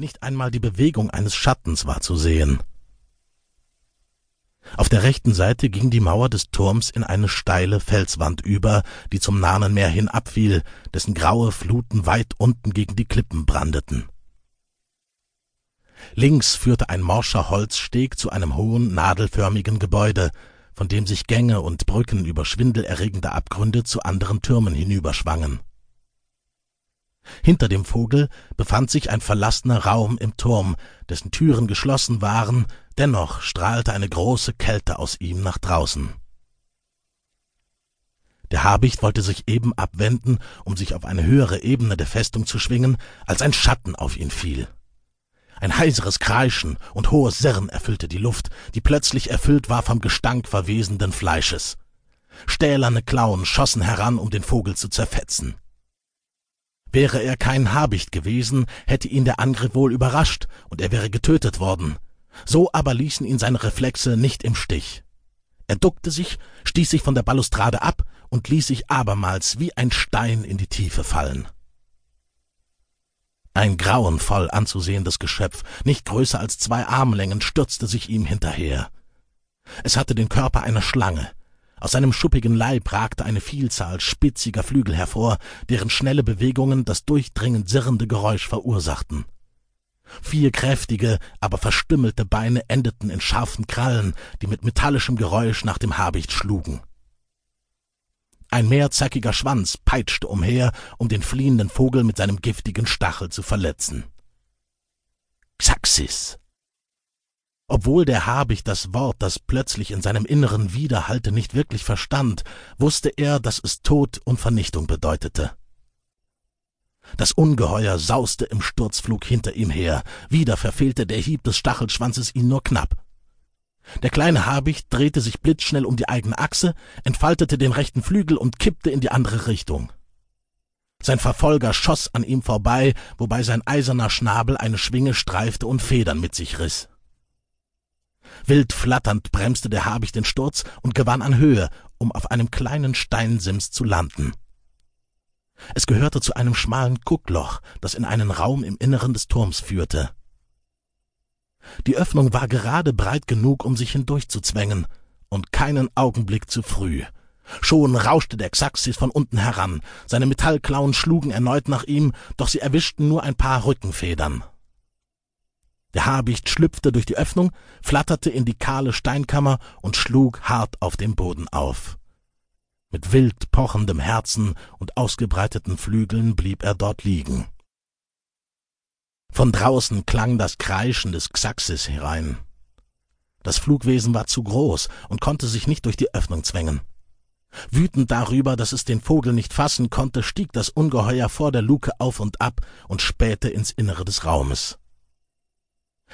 Nicht einmal die Bewegung eines Schattens war zu sehen. Auf der rechten Seite ging die Mauer des Turms in eine steile Felswand über, die zum Nahnenmeer hin abfiel, dessen graue Fluten weit unten gegen die Klippen brandeten. Links führte ein morscher Holzsteg zu einem hohen, nadelförmigen Gebäude, von dem sich Gänge und Brücken über schwindelerregende Abgründe zu anderen Türmen hinüberschwangen. Hinter dem Vogel befand sich ein verlassener Raum im Turm, dessen Türen geschlossen waren, dennoch strahlte eine große Kälte aus ihm nach draußen. Der Habicht wollte sich eben abwenden, um sich auf eine höhere Ebene der Festung zu schwingen, als ein Schatten auf ihn fiel. Ein heiseres Kreischen und hohes Sirren erfüllte die Luft, die plötzlich erfüllt war vom Gestank verwesenden Fleisches. Stählerne Klauen schossen heran, um den Vogel zu zerfetzen. Wäre er kein Habicht gewesen, hätte ihn der Angriff wohl überrascht, und er wäre getötet worden. So aber ließen ihn seine Reflexe nicht im Stich. Er duckte sich, stieß sich von der Balustrade ab und ließ sich abermals wie ein Stein in die Tiefe fallen. Ein grauenvoll anzusehendes Geschöpf, nicht größer als zwei Armlängen, stürzte sich ihm hinterher. Es hatte den Körper einer Schlange, aus seinem schuppigen Leib ragte eine Vielzahl spitziger Flügel hervor, deren schnelle Bewegungen das durchdringend sirrende Geräusch verursachten. Vier kräftige, aber verstümmelte Beine endeten in scharfen Krallen, die mit metallischem Geräusch nach dem Habicht schlugen. Ein mehrzackiger Schwanz peitschte umher, um den fliehenden Vogel mit seinem giftigen Stachel zu verletzen. Xaxis, obwohl der Habicht das Wort, das plötzlich in seinem Inneren widerhallte, nicht wirklich verstand, wusste er, dass es Tod und Vernichtung bedeutete. Das Ungeheuer sauste im Sturzflug hinter ihm her, wieder verfehlte der Hieb des Stachelschwanzes ihn nur knapp. Der kleine Habicht drehte sich blitzschnell um die eigene Achse, entfaltete den rechten Flügel und kippte in die andere Richtung. Sein Verfolger schoss an ihm vorbei, wobei sein eiserner Schnabel eine Schwinge streifte und Federn mit sich riss. Wild flatternd bremste der Habicht den Sturz und gewann an Höhe, um auf einem kleinen Steinsims zu landen. Es gehörte zu einem schmalen Guckloch, das in einen Raum im Inneren des Turms führte. Die Öffnung war gerade breit genug, um sich hindurchzuzwängen, und keinen Augenblick zu früh. Schon rauschte der Xaxis von unten heran, seine Metallklauen schlugen erneut nach ihm, doch sie erwischten nur ein paar Rückenfedern. Der Habicht schlüpfte durch die Öffnung, flatterte in die kahle Steinkammer und schlug hart auf dem Boden auf. Mit wild pochendem Herzen und ausgebreiteten Flügeln blieb er dort liegen. Von draußen klang das Kreischen des Xaxis herein. Das Flugwesen war zu groß und konnte sich nicht durch die Öffnung zwängen. Wütend darüber, dass es den Vogel nicht fassen konnte, stieg das Ungeheuer vor der Luke auf und ab und spähte ins Innere des Raumes.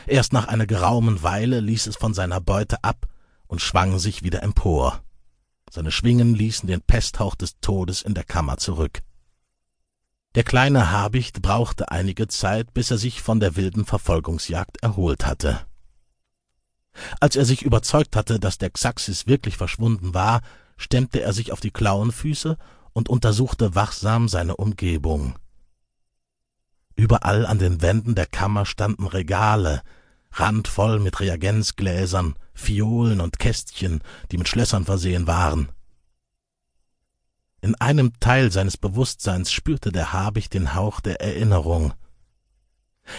Erst nach einer geraumen Weile ließ es von seiner Beute ab und schwang sich wieder empor. Seine Schwingen ließen den Pesthauch des Todes in der Kammer zurück. Der kleine Habicht brauchte einige Zeit, bis er sich von der wilden Verfolgungsjagd erholt hatte. Als er sich überzeugt hatte, dass der Xaxis wirklich verschwunden war, stemmte er sich auf die Klauenfüße und untersuchte wachsam seine Umgebung. Überall an den Wänden der Kammer standen Regale, randvoll mit Reagenzgläsern, Fiolen und Kästchen, die mit Schlössern versehen waren. In einem Teil seines Bewusstseins spürte der Habicht den Hauch der Erinnerung.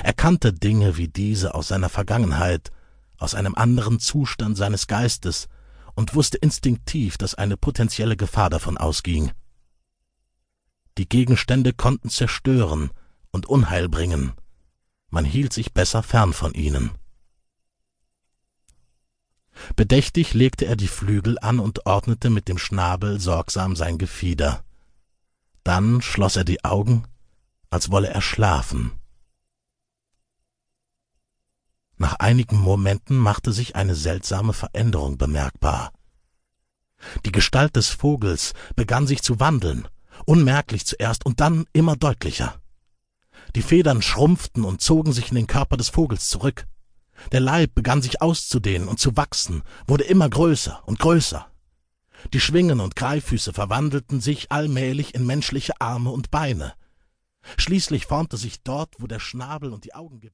Er kannte Dinge wie diese aus seiner Vergangenheit, aus einem anderen Zustand seines Geistes und wusste instinktiv, dass eine potenzielle Gefahr davon ausging. Die Gegenstände konnten zerstören, und Unheil bringen. Man hielt sich besser fern von ihnen. Bedächtig legte er die Flügel an und ordnete mit dem Schnabel sorgsam sein Gefieder. Dann schloss er die Augen, als wolle er schlafen. Nach einigen Momenten machte sich eine seltsame Veränderung bemerkbar. Die Gestalt des Vogels begann sich zu wandeln, unmerklich zuerst und dann immer deutlicher. Die Federn schrumpften und zogen sich in den Körper des Vogels zurück. Der Leib begann sich auszudehnen und zu wachsen, wurde immer größer und größer. Die Schwingen und Greiffüße verwandelten sich allmählich in menschliche Arme und Beine. Schließlich formte sich dort, wo der Schnabel und die Augen gewesen